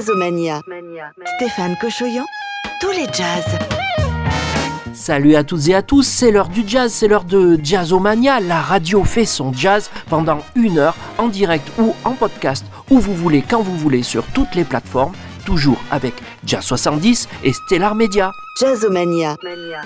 Jazzomania. Stéphane Cochoyan, tous les jazz. Salut à toutes et à tous, c'est l'heure du jazz, c'est l'heure de Jazzomania. La radio fait son jazz pendant une heure en direct ou en podcast, où vous voulez, quand vous voulez, sur toutes les plateformes, toujours avec Jazz 70 et Stellar Media. Jazzomania.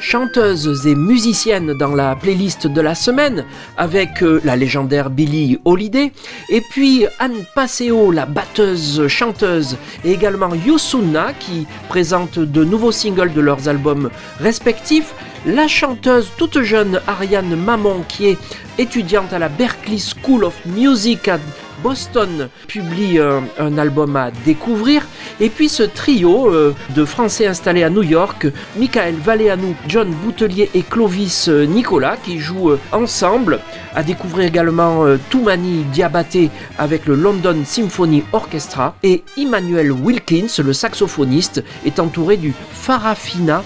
Chanteuses et musiciennes dans la playlist de la semaine avec euh, la légendaire Billie Holiday et puis Anne Passeo, la batteuse chanteuse et également Yosuna qui présente de nouveaux singles de leurs albums respectifs. La chanteuse toute jeune Ariane Mamon qui est étudiante à la Berklee School of Music à Boston publie un, album à découvrir. Et puis ce trio euh, de Français installés à New York, Michael Valéanou, John Boutelier et Clovis euh, Nicolas, qui jouent euh, ensemble. À découvrir également Toumani Diabaté avec le London Symphony Orchestra. Et Emmanuel Wilkins, le saxophoniste, est entouré du Farafina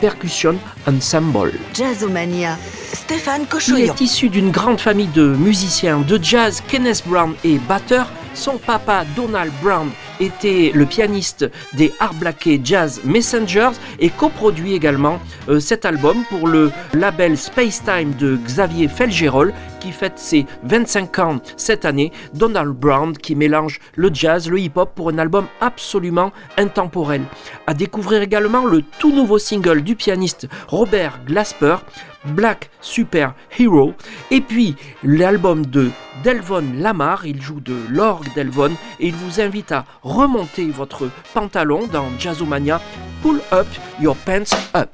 Percussion Ensemble. Jazzomania. Stéphane Il Cochoyan. est issu d'une grande famille de musiciens de jazz. Kenneth Brown est batteur. Son papa, Donald Brown, était le pianiste des Artblackey Jazz Messengers et coproduit également euh, cet album pour le label Spacetime de Xavier Felgerol fête ses 25 ans cette année. Donald Brown qui mélange le jazz, le hip-hop pour un album absolument intemporel. À découvrir également le tout nouveau single du pianiste Robert Glasper, Black Super Hero, et puis l'album de Delvon Lamar, il joue de l'orgue Delvon et il vous invite à remonter votre pantalon dans Jazzomania, Pull Up Your Pants Up.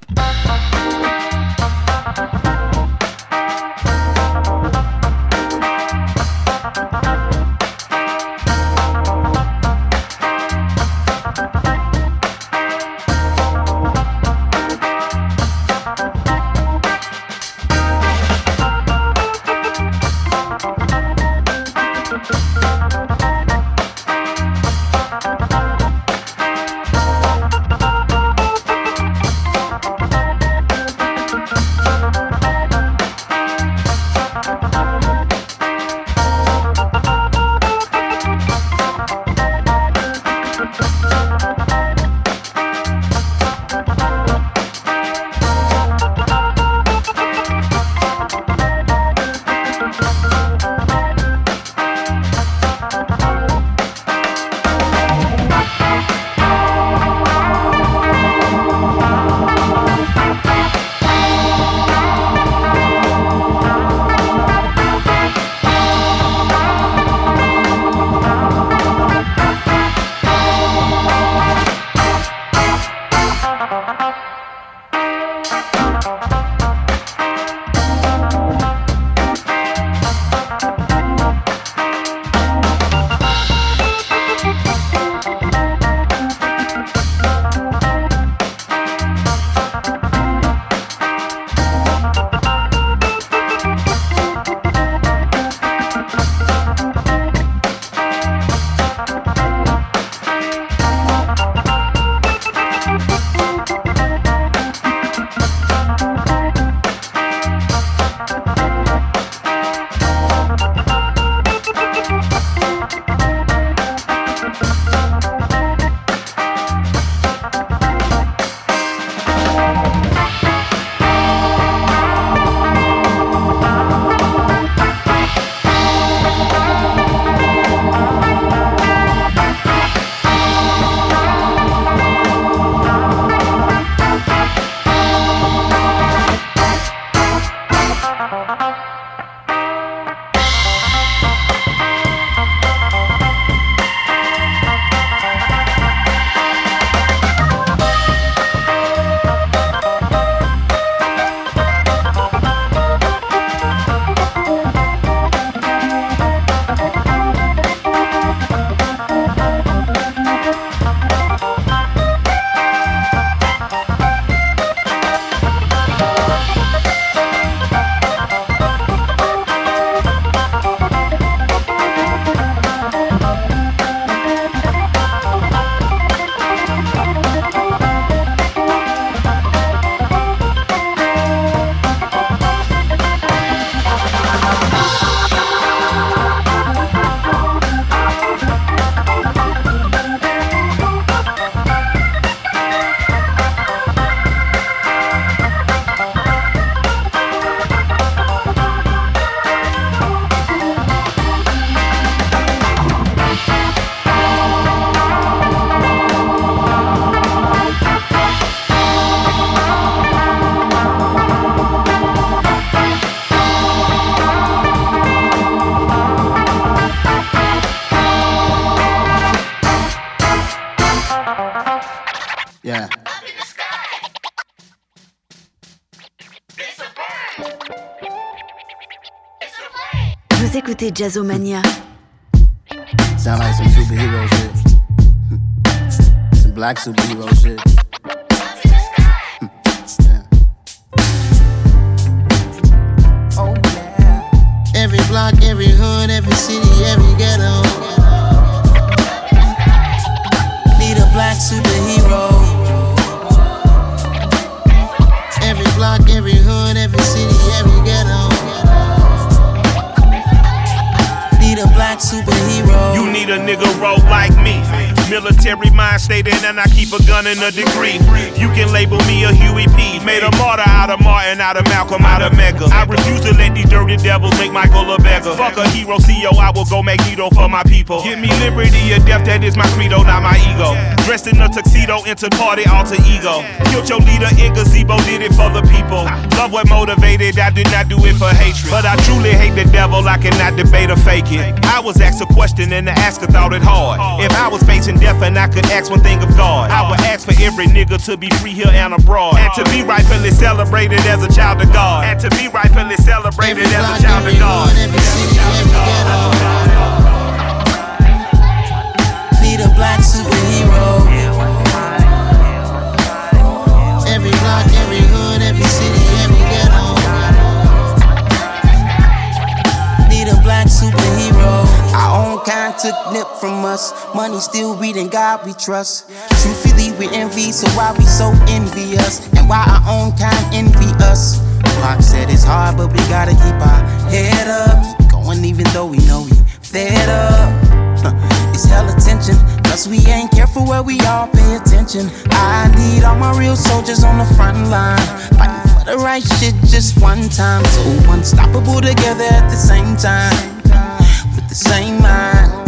Jazzomania. Sound like some superhero shit. some black superhero shit. Military mind and I keep a gun and a degree. You can label me a Huey P. Made a martyr out of Martin, out of Malcolm, out of Mega. I refuse to let these dirty devils make Michael a beggar. Fuck a hero, CEO, I will go Magneto for my people. Give me liberty or death, that is my credo, not my ego. Dressed in a tuxedo, into party, alter ego. Killed your leader in gazebo, did it for the people. Love what motivated, I did not do it for hatred. But I truly hate the devil, I cannot debate or fake it. I was asked a question and the asker thought it hard. If I was facing death and I could ask one thing of God, I would ask for every nigga to be free here and abroad. And to be rightfully celebrated as a child of God. And to be rightfully celebrated Every as a child of God. hood, every city, every ghetto. Need a black superhero. Every block, every hood, every city, every ghetto. Need a black superhero. Our own kind took nip from us. Money still reading God we trust. Truthfully, we envy, so why we so envious? And why our own kind envy us? Pac said it's hard, but we gotta keep our head up. Keep going even though we know we fed up. It's hella tension, cause we ain't careful where we all pay attention. I need all my real soldiers on the front line. Fighting for the right shit just one time. So unstoppable together at the same time. With the same mind.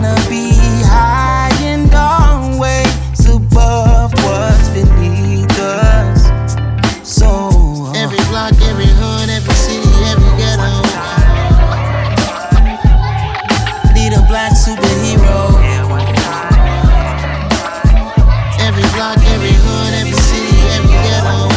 Yeah, we're born to be high and always above what's beneath us. So uh, every block, every hood, every city, every ghetto. Need a black superhero. Every block, every hood, every city, every ghetto.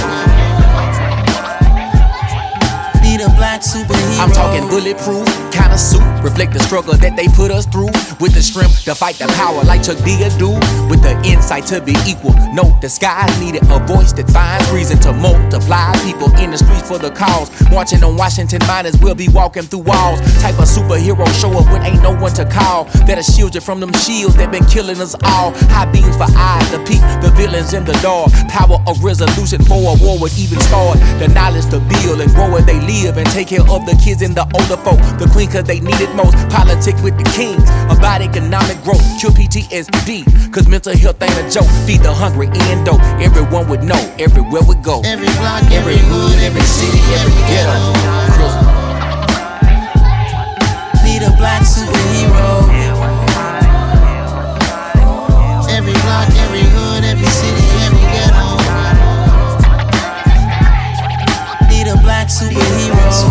Need a black superhero. I'm talking bulletproof, kind of suit, reflect the struggle that they put us through. With the strength to fight the power like Chuck D do. With the insight to be equal. Note the skies needed a voice that finds reason to multiply. People in the streets for the cause. Marching on Washington, might as well be walking through walls. Type of superhero show up when ain't no one to call. That'll shield you from them shields that been killing us all. High beams for eyes to peek the villains in the dark. Power of resolution for a war would even start. The knowledge to build and grow where they live and take care of the kids and the older folk. The queen cause they need it most. Politic with the kings. About economic growth. Cure PTSD. Cause mental health ain't a joke. Feed the hungry and dope. Everyone would know everywhere we go. Every block, every hood, every city, every ghetto. Need a black superhero. Every block, every hood, every city, every ghetto. Need a black superhero.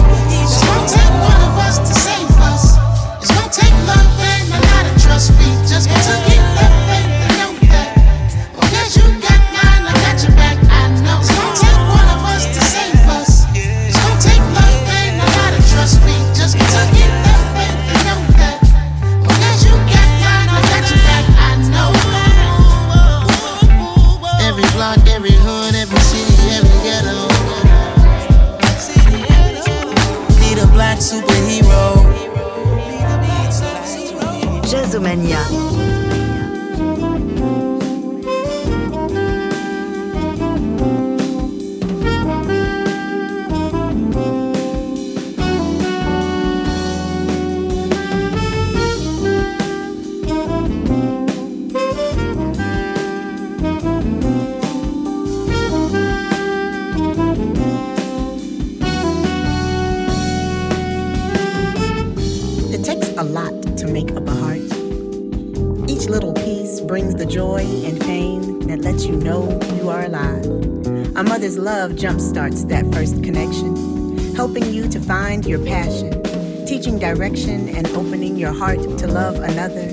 Your passion, teaching direction and opening your heart to love another,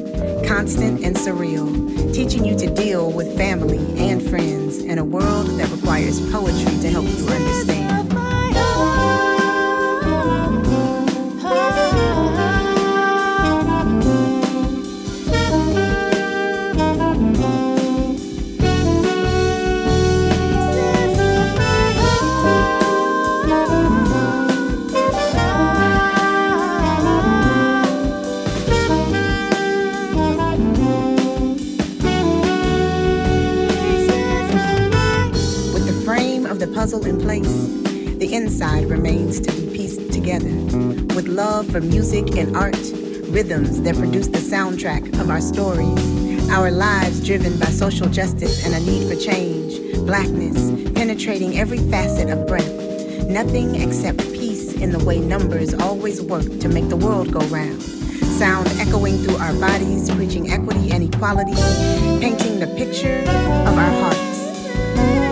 constant and surreal, teaching you to deal with family and friends in a world that requires poetry to help you understand. For music and art, rhythms that produce the soundtrack of our stories, our lives driven by social justice and a need for change, blackness penetrating every facet of breath, nothing except peace in the way numbers always work to make the world go round. Sound echoing through our bodies, preaching equity and equality, painting the picture of our hearts.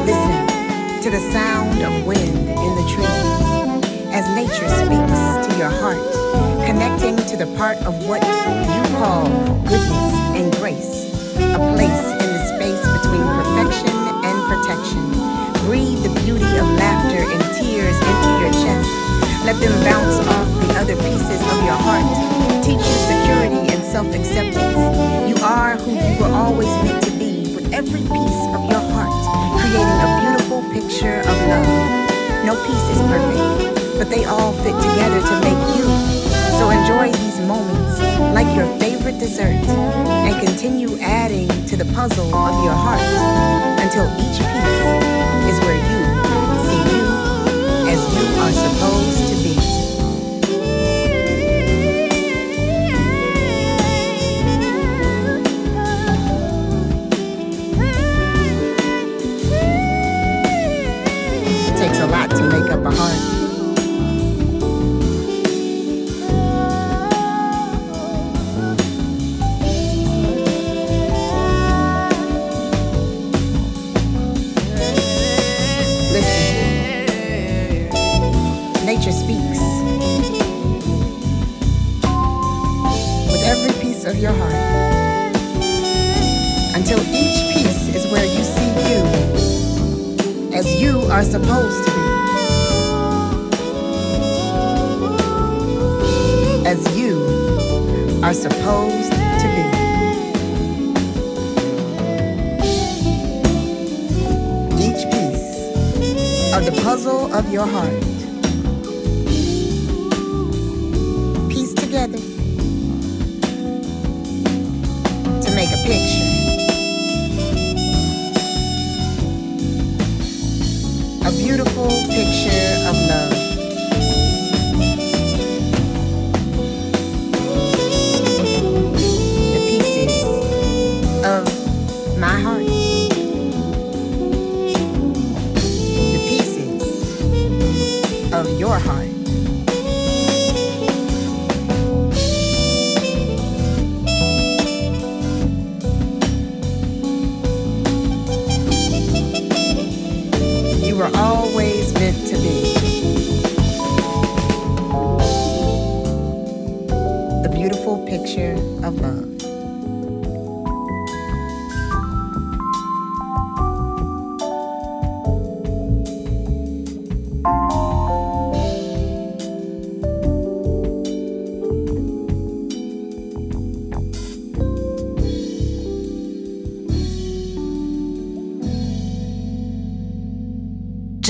Listen to the sound of wind in the trees as nature speaks your heart, connecting to the part of what you call goodness and grace, a place in the space between perfection and protection. Breathe the beauty of laughter and tears into your chest. Let them bounce off the other pieces of your heart teach you security and self acceptance. You are who you were always meant to be with every piece of your heart, creating a beautiful picture of love. No piece is perfect, but they all fit together to make you. So enjoy these moments like your favorite dessert and continue adding to the puzzle of your heart until each piece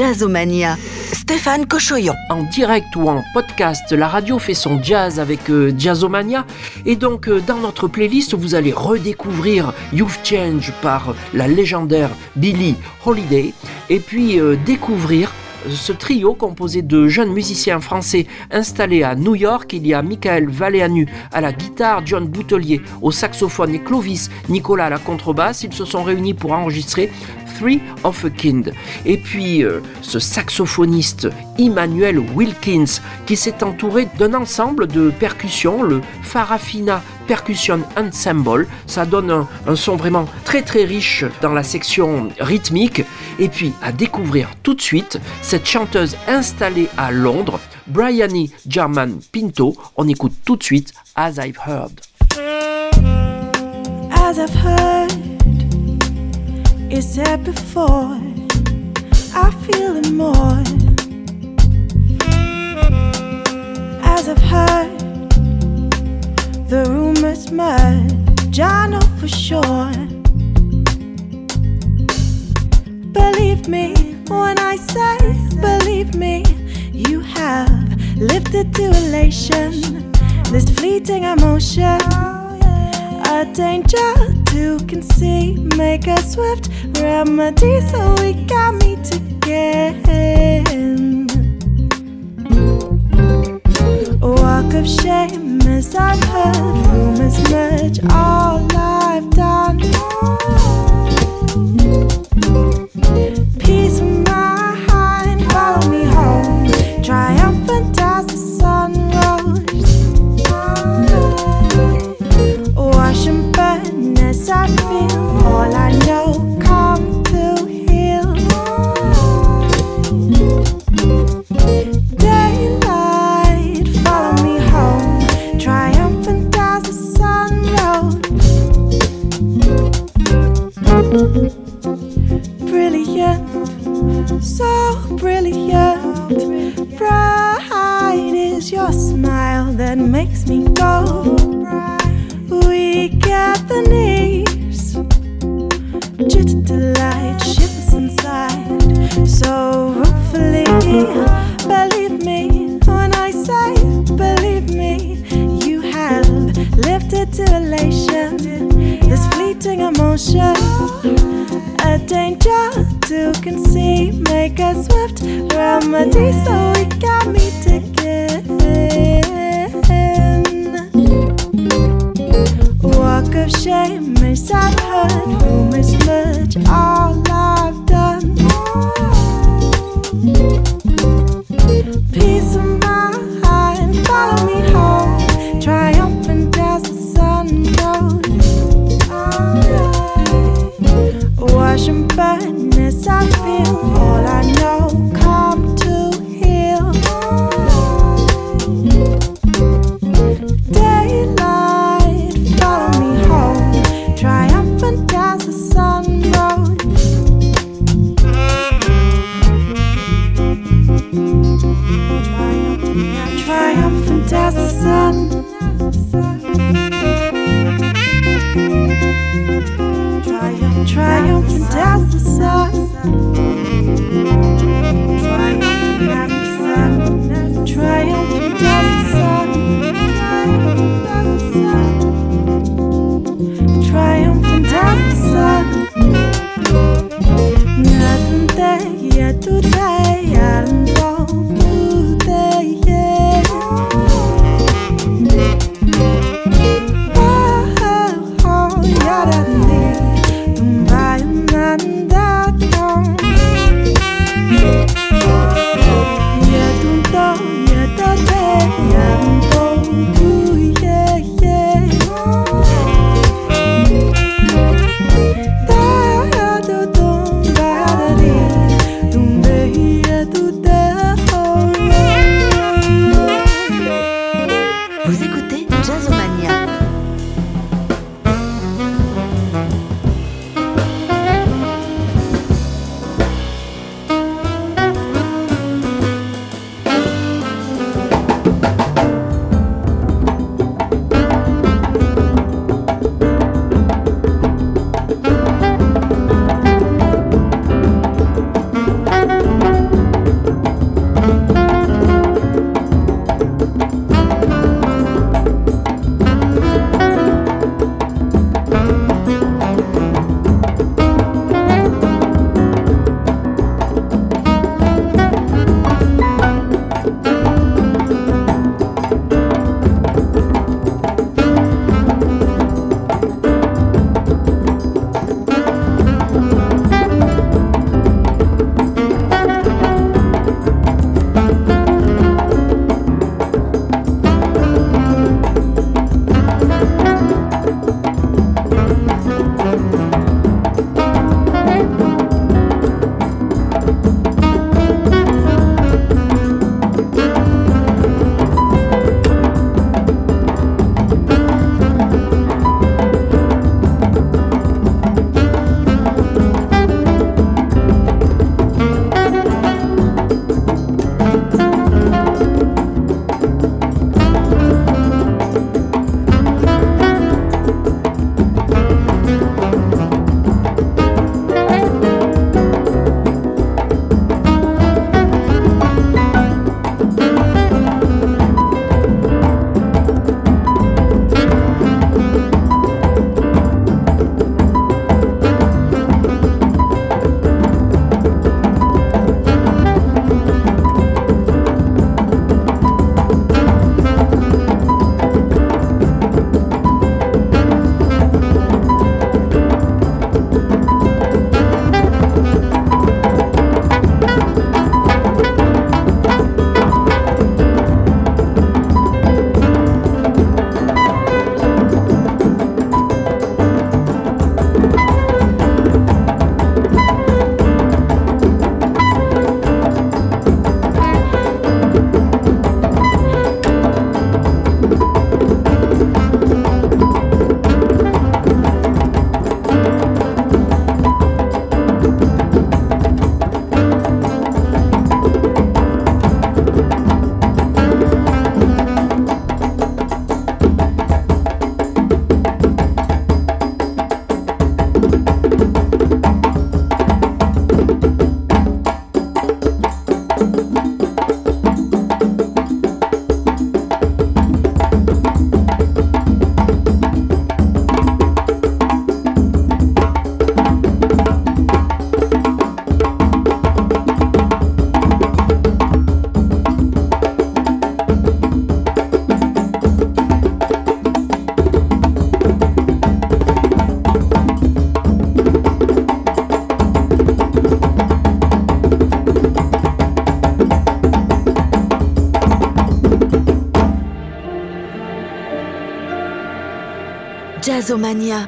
Jazzomania. Stéphane Cochoyon. En direct ou en podcast, la radio fait son jazz avec euh, Jazzomania. Et donc, euh, dans notre playlist, vous allez redécouvrir You've Change par la légendaire Billie Holiday. Et puis, euh, découvrir ce trio composé de jeunes musiciens français installés à New York. Il y a Michael Valéanu à la guitare, John Boutelier au saxophone et Clovis Nicolas à la contrebasse. Ils se sont réunis pour enregistrer Of a Kind. Et puis euh, ce saxophoniste Emmanuel Wilkins qui s'est entouré d'un ensemble de percussions, le Farafina Percussion Ensemble. Ça donne un, un, son vraiment très très riche dans la section rythmique. Et puis à découvrir tout de suite cette chanteuse installée à Londres, Bryony German Pinto. On écoute tout de suite As I've Heard. As I've heard, it's said before. I feel it more. As I've heard, the rumors merge. I know for sure. Believe me when I say, believe me, you have lifted to elation this fleeting emotion. A danger two can see. Make a swift remedy so we can meet again. A walk of shame as I've heard rumors merge. All I've done.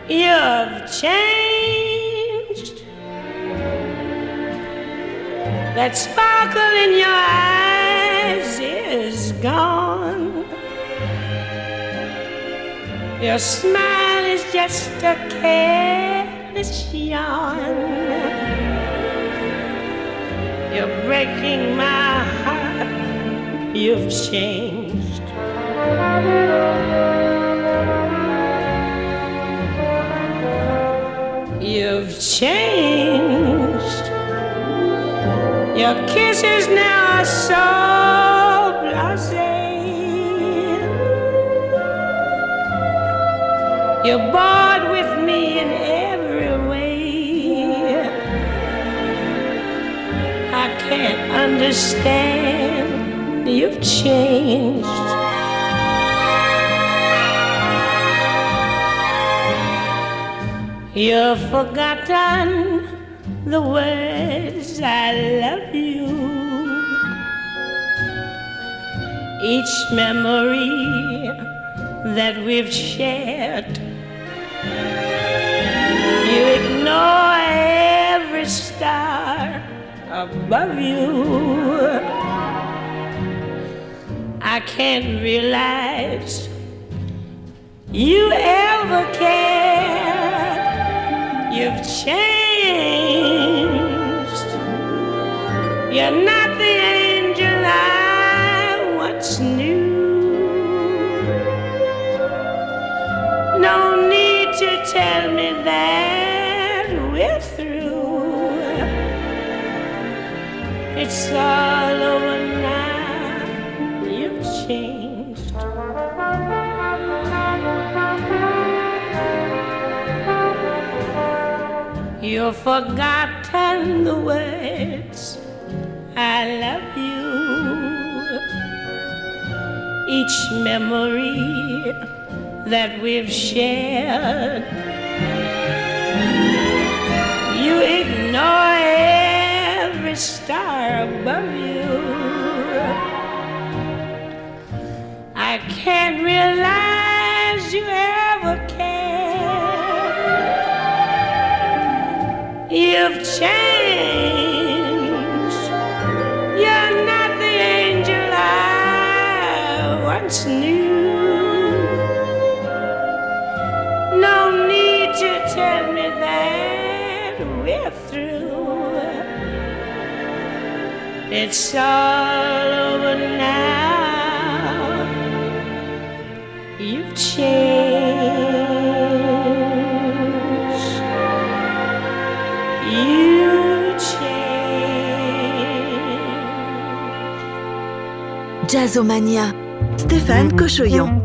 You've changed. That sparkle in your eyes is gone. Your smile is just a careless yawn. You're breaking my heart. You've changed. You've changed. Your kisses now are so blasé. You're bored with me in every way. I can't understand. You've changed. You've forgotten the words I love you. Each memory that we've shared. You ignore every star above you. I can't realize you ever cared. You've changed. You're not the angel I once knew. No need to tell me that we're through. It's all You've forgotten the words I love you. Each memory that we've shared. You ignore every star above you. I can't realize you You've changed. You're not the angel I once knew. No need to tell me that we're through. It's all over now. You've changed. Jazzomania. Stéphane Cochoyan.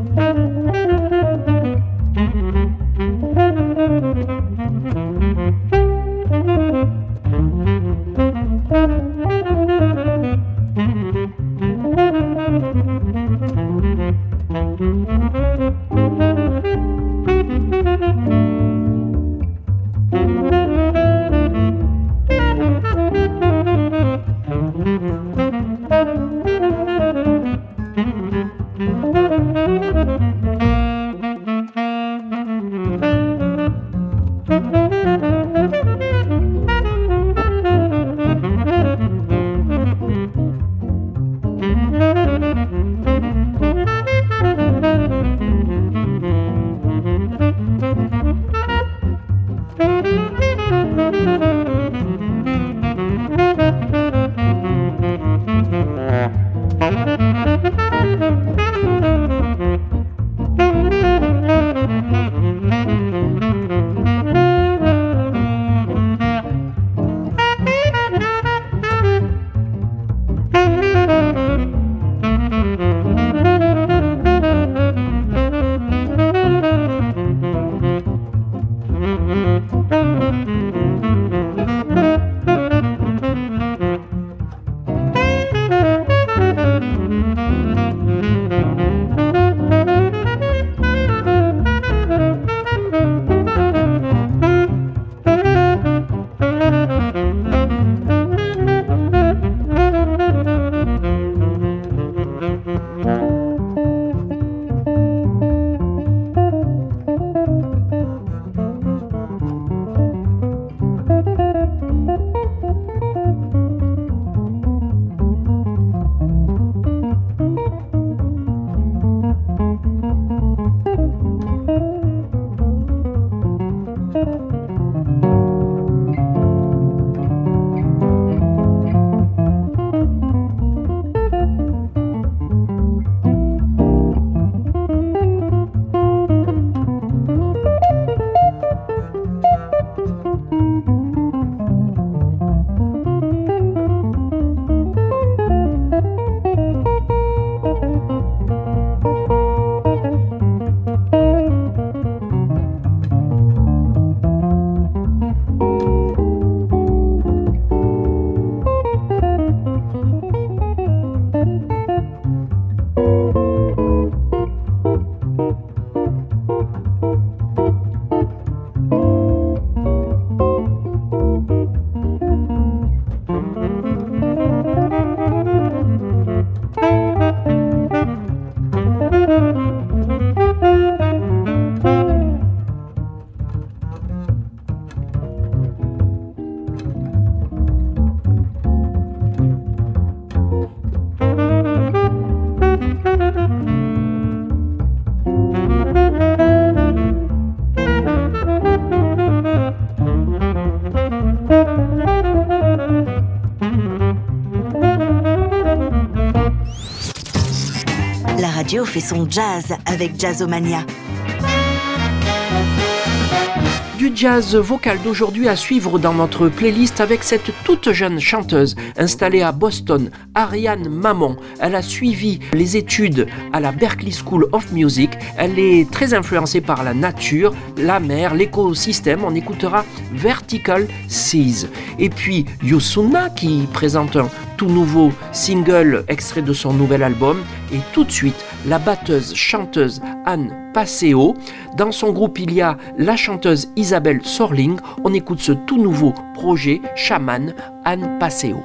Fait son jazz avec Jazzomania. du jazz vocal d'aujourd'hui à suivre dans notre playlist avec cette toute jeune chanteuse installée à Boston, Ariane Mamon. Elle a suivi les études à la Berklee School of Music. Elle est très influencée par la nature, la mer, l'écosystème. On écoutera Vertical Seas. Et puis Yusuna qui présente un tout nouveau single extrait de son nouvel album. Et tout de suite, la batteuse chanteuse Anne Passeo. Dans son groupe, il y a la chanteuse Isabelle Sorling. On écoute ce tout nouveau projet Shaman Anne Passeo.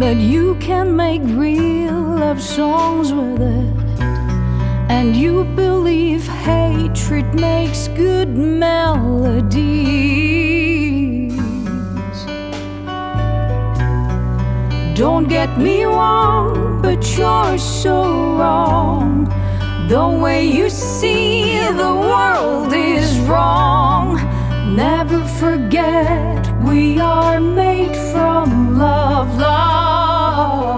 But you can make real love songs with it and you believe hatred makes good melodies. Don't get me wrong, but you're so wrong. The way you see the world is wrong. Never forget we are made from love, love.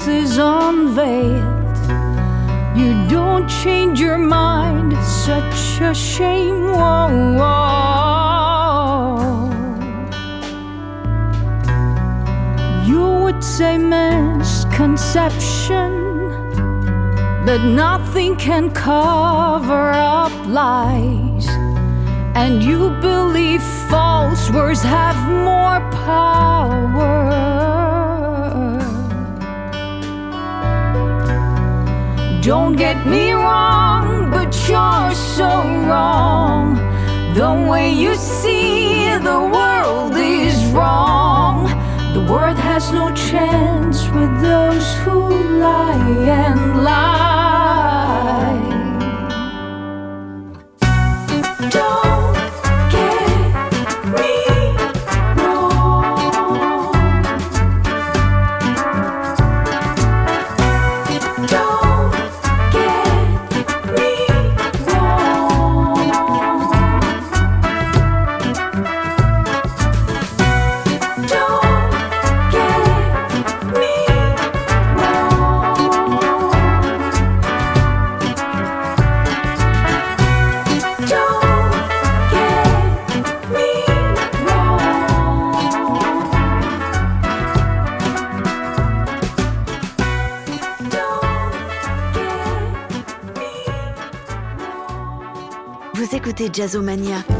Truth is unveiled. You don't change your mind, such a shame. Whoa, whoa. You would say misconception, but nothing can cover up lies. And you believe false words have more power. Don't get me wrong, but you're so wrong. The way you see the world is wrong. The world has no chance with those who lie and lie. Jazzomania.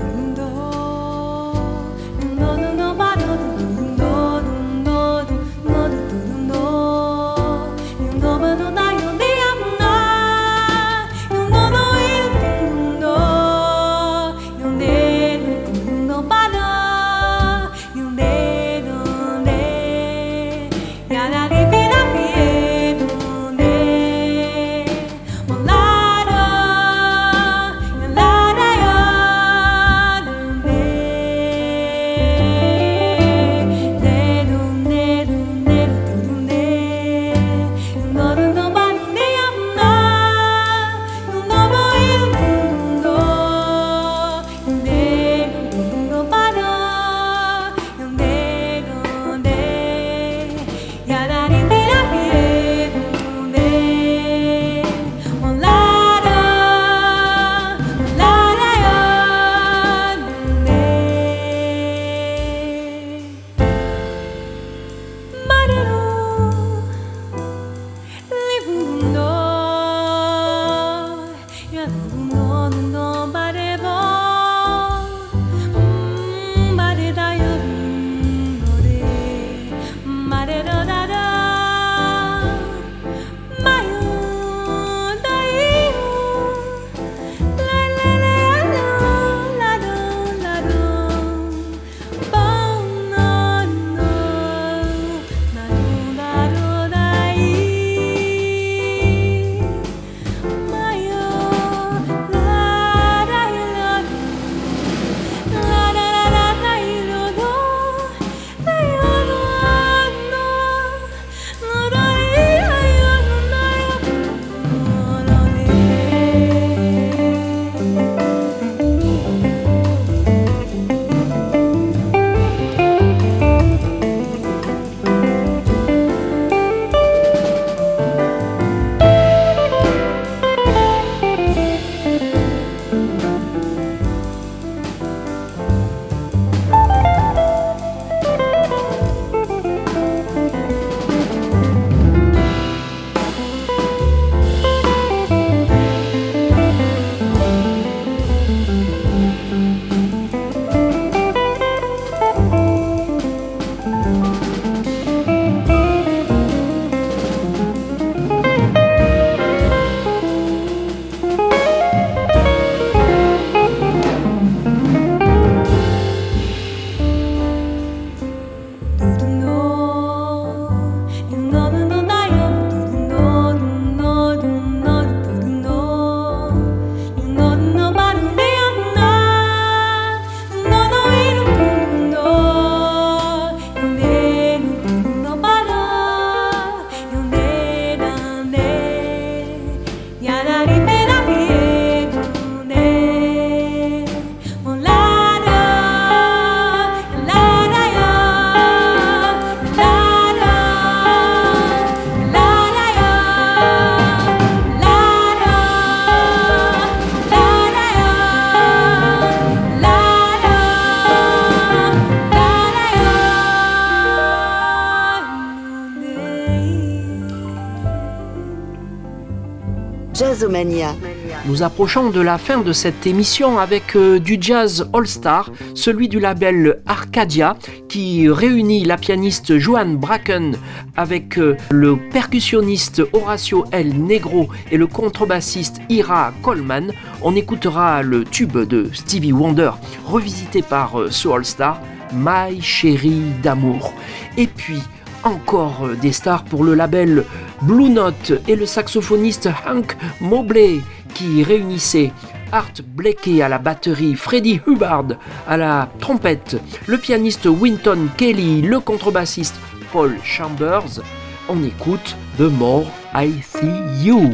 Nous approchons de la fin de cette émission avec euh, du jazz all-star, celui du label Arcadia, qui réunit la pianiste Joanne Bracken avec euh, le percussionniste Horacio El Negro et le contrebassiste Ira Coleman. On écoutera le tube de Stevie Wonder, revisité par euh, ce all-star, My Chérie d'amour. Et puis, encore des stars pour le label Blue Note et le saxophoniste Hank Mobley qui réunissait Art Blakey à la batterie, Freddie Hubbard à la trompette, le pianiste Winton Kelly, le contrebassiste Paul Chambers. On écoute The More I See You.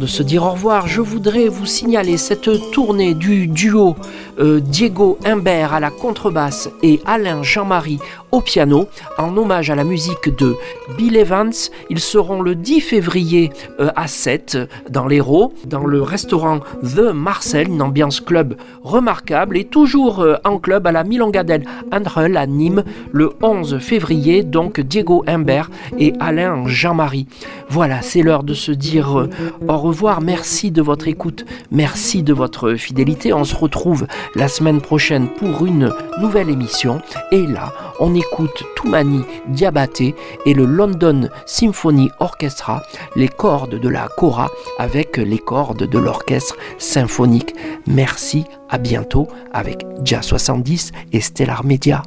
De se dire au revoir, je voudrais vous signaler cette tournée du duo euh, Diego Imbert à la contrebasse et Alain Jean-Marie au piano en hommage à la musique de Bill Evans. Ils seront le 10 février euh, à 7 dans l'Hérault, dans le restaurant The Marcel, une ambiance club remarquable et toujours euh, en club à la Milongadel Andrel à Nîmes le 11 février. Donc Diego Imbert et Alain Jean-Marie. Voilà, c'est l'heure de se dire euh, au revoir. Merci de votre écoute, merci de votre fidélité. On se retrouve la semaine prochaine pour une nouvelle émission. Et là, on écoute Toumani Diabaté et le London Symphony Orchestra, les cordes de la Cora avec les cordes de l'orchestre symphonique. Merci, à bientôt avec Dia 70 et Stellar Media.